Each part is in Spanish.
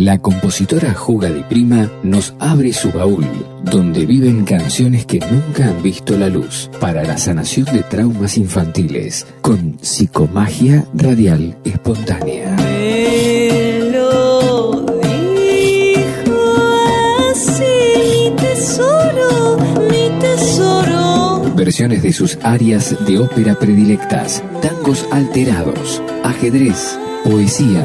La compositora Juga Di Prima nos abre su baúl, donde viven canciones que nunca han visto la luz, para la sanación de traumas infantiles, con psicomagia radial espontánea. Me lo dijo así, mi tesoro, mi tesoro. Versiones de sus arias de ópera predilectas, tangos alterados, ajedrez, poesía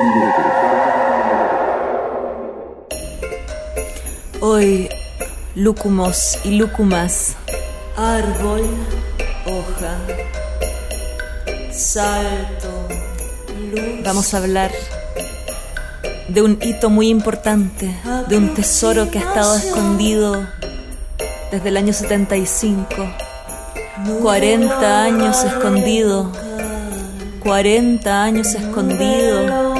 Hoy, lúcumos y lúcumas, árbol, hoja, salto, luz. Vamos a hablar de un hito muy importante, de un tesoro que ha estado escondido desde el año 75. 40 años escondido, 40 años escondido,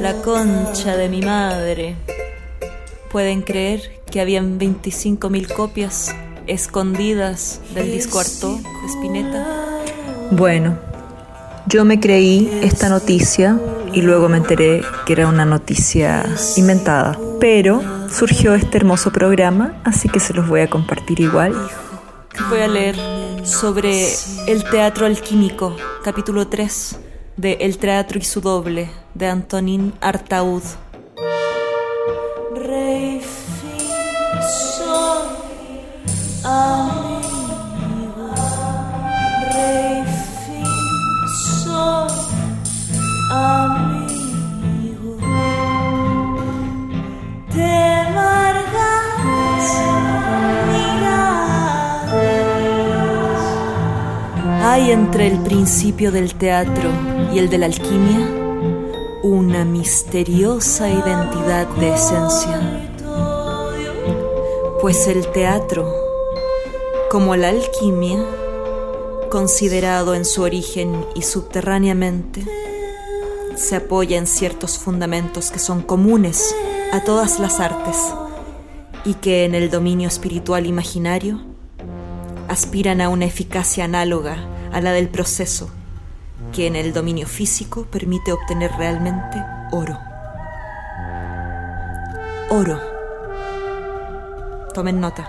la concha de mi madre. ¿Pueden creer que habían 25.000 copias escondidas del disco Artaud de Spinetta? Bueno, yo me creí esta noticia y luego me enteré que era una noticia inventada. Pero surgió este hermoso programa, así que se los voy a compartir igual. Voy a leer sobre el teatro alquímico, capítulo 3 de El teatro y su doble, de Antonin Artaud. Entre el principio del teatro y el de la alquimia una misteriosa identidad de esencia. Pues el teatro, como la alquimia, considerado en su origen y subterráneamente, se apoya en ciertos fundamentos que son comunes a todas las artes y que en el dominio espiritual imaginario aspiran a una eficacia análoga a la del proceso que en el dominio físico permite obtener realmente oro. Oro. Tomen nota.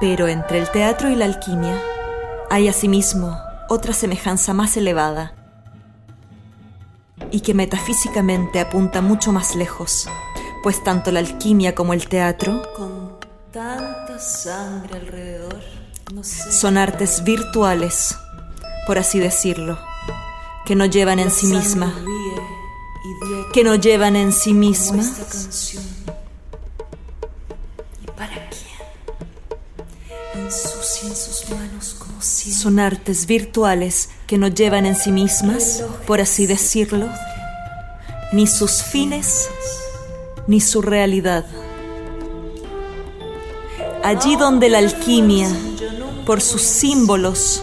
Pero entre el teatro y la alquimia hay asimismo otra semejanza más elevada y que metafísicamente apunta mucho más lejos, pues tanto la alquimia como el teatro Con tanta sangre alrededor. Son artes virtuales, por así decirlo, que no llevan en sí misma, que no llevan en sí como misma esta canción. ¿Y para quién? Sus manos como son artes virtuales que no llevan en sí mismas, por así decirlo, ni sus fines ni su realidad. Allí donde la alquimia, por sus símbolos,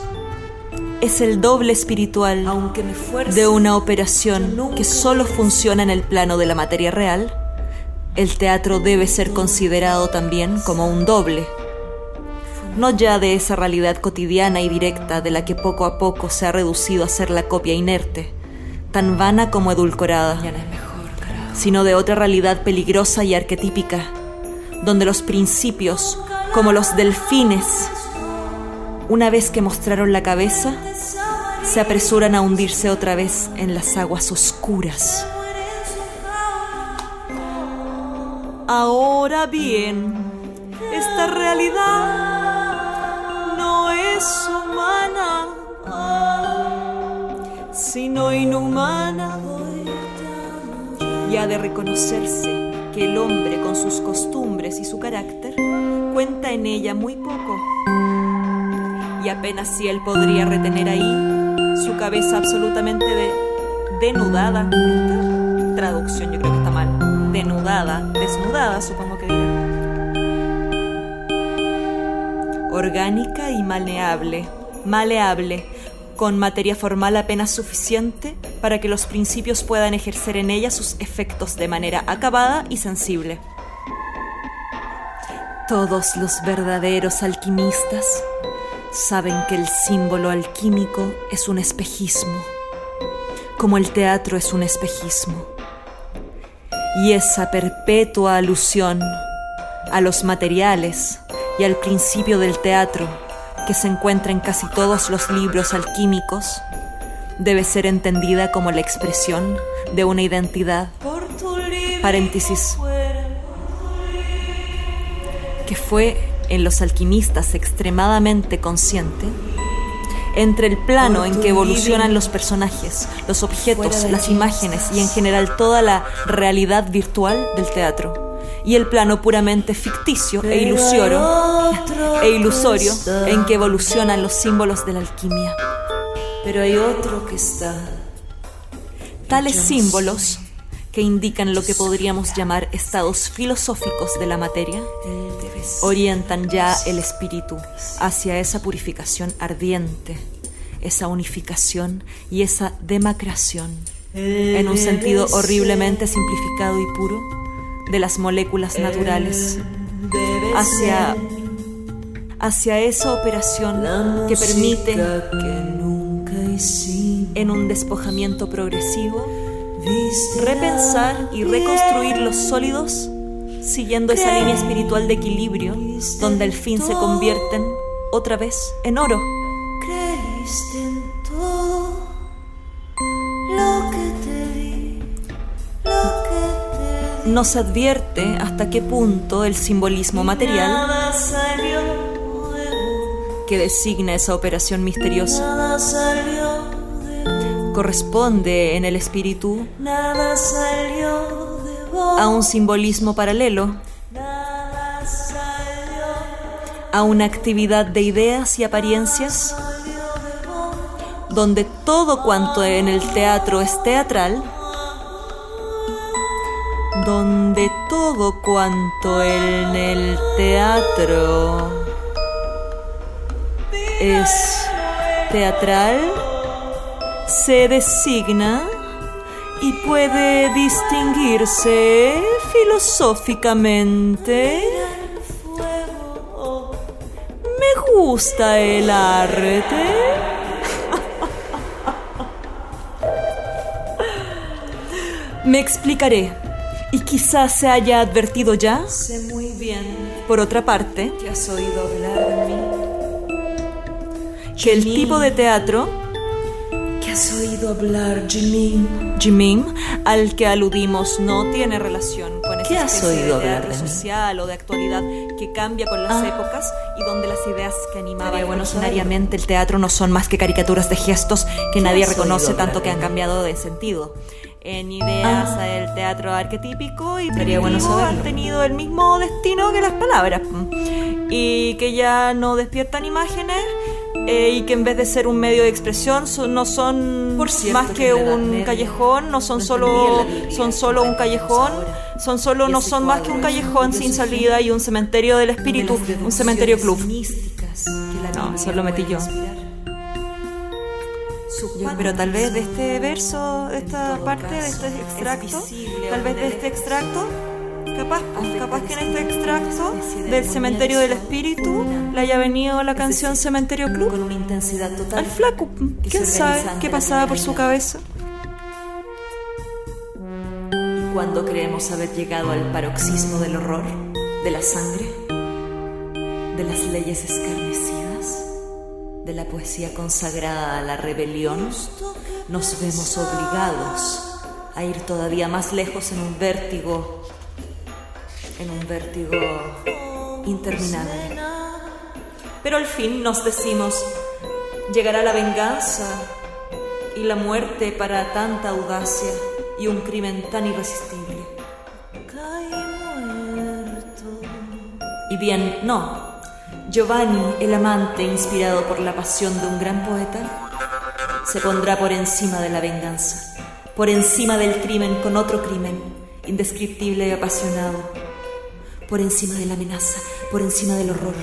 es el doble espiritual Aunque me fuerce, de una operación que solo funciona en el plano de la materia real, el teatro debe ser considerado también como un doble, no ya de esa realidad cotidiana y directa de la que poco a poco se ha reducido a ser la copia inerte, tan vana como edulcorada, sino de otra realidad peligrosa y arquetípica, donde los principios, como los delfines, una vez que mostraron la cabeza, se apresuran a hundirse otra vez en las aguas oscuras. Ahora bien, esta realidad no es humana, sino inhumana. Y ha de reconocerse que el hombre con sus costumbres y su carácter cuenta en ella muy poco. Y apenas si él podría retener ahí su cabeza absolutamente denudada. traducción yo creo que está mal denudada, desnudada supongo que dirá. Orgánica y maleable, maleable, con materia formal apenas suficiente para que los principios puedan ejercer en ella sus efectos de manera acabada y sensible. Todos los verdaderos alquimistas saben que el símbolo alquímico es un espejismo, como el teatro es un espejismo. Y esa perpetua alusión a los materiales y al principio del teatro que se encuentra en casi todos los libros alquímicos debe ser entendida como la expresión de una identidad, paréntesis, que fue en los alquimistas extremadamente consciente entre el plano en que evolucionan los personajes, los objetos, las imágenes y en general toda la realidad virtual del teatro, y el plano puramente ficticio e ilusorio, e ilusorio en que evolucionan los símbolos de la alquimia. Pero hay otro que está. Tales símbolos que indican lo que podríamos llamar estados filosóficos de la materia, orientan ya el espíritu hacia esa purificación ardiente, esa unificación y esa demacración, en un sentido horriblemente simplificado y puro, de las moléculas naturales, hacia, hacia esa operación que permite, en un despojamiento progresivo, repensar y reconstruir los sólidos siguiendo esa línea espiritual de equilibrio donde al fin se convierten otra vez en oro. Creíste en todo lo que te di, lo que te No se advierte hasta qué punto el simbolismo material que designa esa operación misteriosa corresponde en el espíritu a un simbolismo paralelo, a una actividad de ideas y apariencias, donde todo cuanto en el teatro es teatral, donde todo cuanto en el teatro es teatral, se designa y puede distinguirse filosóficamente. Me gusta el arte. Me explicaré. Y quizás se haya advertido ya. Sé muy bien. Por otra parte, que has oído hablar de mí. Que el tipo de teatro has oído hablar, Jimim? Jimim, al que aludimos, no tiene relación con ¿Qué has oído de hablar de social o de actualidad que cambia con las Ah. épocas y donde las ideas que animaban originariamente el teatro no son más que caricaturas de gestos que ¿Qué nadie reconoce tanto que han cambiado de sentido. En ideas Ah. el teatro arquetípico y Sería bueno primitivo han tenido el mismo destino que las palabras mm. y que ya no despiertan imágenes eh, y que en vez de ser un medio de expresión son- no son cierto, más que un callejón, no son no solo son solo un callejón, son solo no son más que un callejón sin salida y un cementerio del espíritu, un cementerio club. No, eso lo metí yo. Pero tal vez de este verso, de esta parte, de este es extracto, tal vez de este extracto, capaz, pues, capaz que en este extracto del cementerio del espíritu le haya venido la canción Cementerio con Club una intensidad total. al flaco. ¿Quién sabe qué pasaba por su cabeza? Y cuando creemos haber llegado al paroxismo del horror, de la sangre, de las leyes escarnecidas, de la poesía consagrada a la rebelión, nos vemos obligados a ir todavía más lejos en un vértigo, en un vértigo interminable. Pero al fin nos decimos, llegará la venganza y la muerte para tanta audacia y un crimen tan irresistible. Y bien, no. Giovanni, el amante inspirado por la pasión de un gran poeta, se pondrá por encima de la venganza, por encima del crimen con otro crimen, indescriptible y apasionado, por encima de la amenaza, por encima del horror,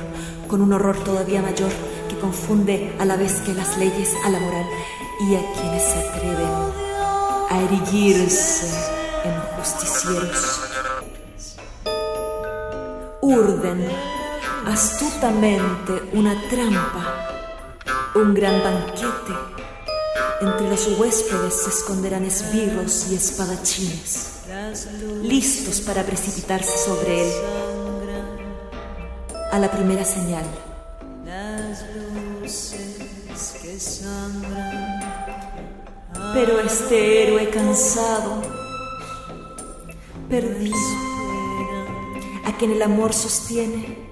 con un horror todavía mayor que confunde a la vez que las leyes a la moral y a quienes se atreven a erigirse en justicieros urden astutamente una trampa, un gran banquete. Entre los huéspedes se esconderán esbirros y espadachines, listos para precipitarse sobre él. A la primera señal. Pero este héroe cansado, perdido, a quien el amor sostiene,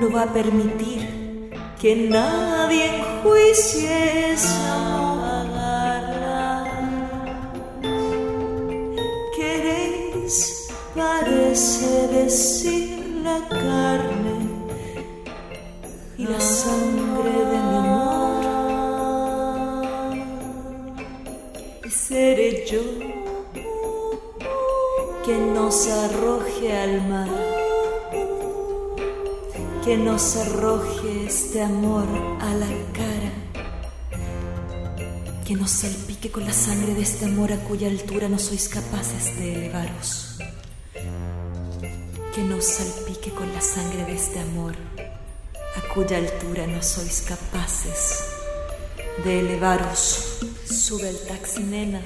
no va a permitir que nadie enjuicie parece decir la carne y la sangre de mi amor. Y seré yo que nos arroje al mar, que nos arroje este amor a la cara, que nos salpique con la sangre de este amor a cuya altura no sois capaces de elevaros, que nos salpique con la sangre de este amor a cuya altura no sois capaces de elevaros. Sube el taxi, nena.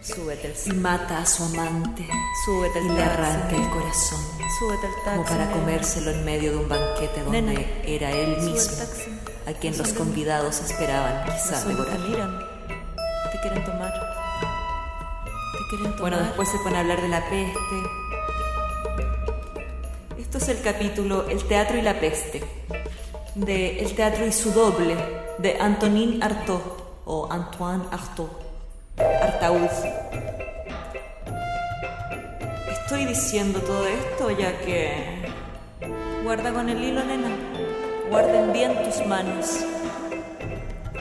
Súbete y mata a su amante Súbete al y le taxi, arranca el corazón Súbete al taxi. como para comérselo en medio de un banquete donde Nena, era él mismo taxi. a quien los convidados esperaban quizá devorar. Te quieren tomar. Te quieren tomar. Bueno, después se pone a hablar de la peste. Esto es el capítulo El teatro y la peste, de El teatro y su doble, de Antonin Artaud, o Antoine Artaud, Artaud. Estoy diciendo todo esto ya que... Guarda con el hilo, nena. Guarden bien tus manos.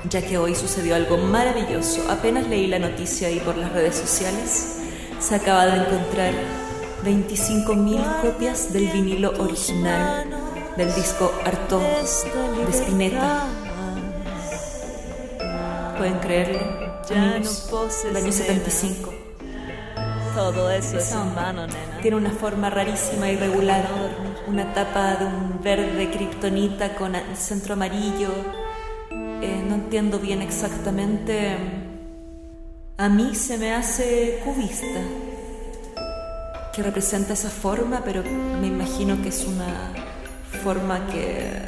Ya que hoy sucedió algo maravilloso. Apenas leí la noticia ahí por las redes sociales, se acaba de encontrar 25.000 copias del vinilo original del disco Artaud de Spinetta. ¿Pueden creerlo? Ya amigos? poses, Del año nena. 75. Todo eso es Esa en onda. mano, nena. Tiene una forma rarísima, irregular, una tapa de un verde kriptonita con el centro amarillo. Eh, no entiendo bien exactamente. A mí se me hace cubista, que representa esa forma, pero me imagino que es una forma que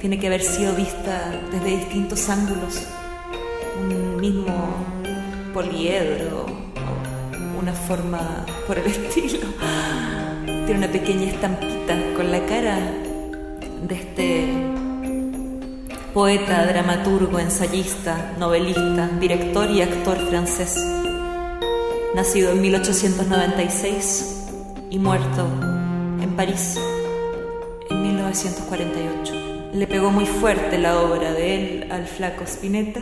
tiene que haber sido vista desde distintos ángulos. Un mismo poliedro, una forma por el estilo. Tiene una pequeña estampita con la cara de este poeta, dramaturgo, ensayista, novelista, director y actor francés. Nacido en 1896 y muerto en París en 1948. Le pegó muy fuerte la obra de él al flaco Spinetta,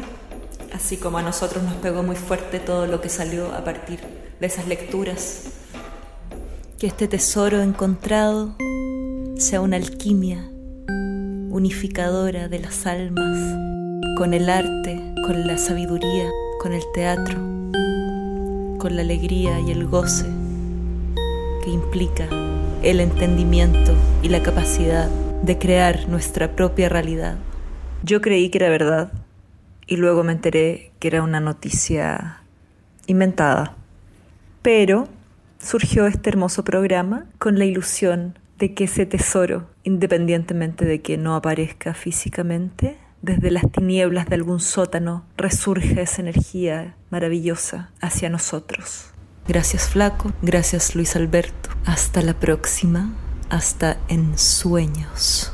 así como a nosotros nos pegó muy fuerte todo lo que salió a partir de esas lecturas. Que este tesoro encontrado sea una alquimia unificadora de las almas, con el arte, con la sabiduría, con el teatro, con la alegría y el goce que implica el entendimiento y la capacidad de crear nuestra propia realidad. Yo creí que era verdad y luego me enteré que era una noticia inventada. Pero surgió este hermoso programa con la ilusión de que ese tesoro independientemente de que no aparezca físicamente, desde las tinieblas de algún sótano resurge esa energía maravillosa hacia nosotros. Gracias Flaco, gracias Luis Alberto. Hasta la próxima, hasta en sueños.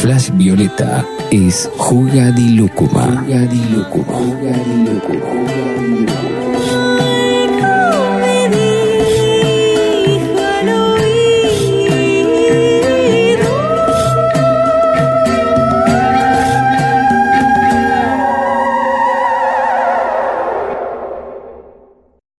Flash Violeta es Juga di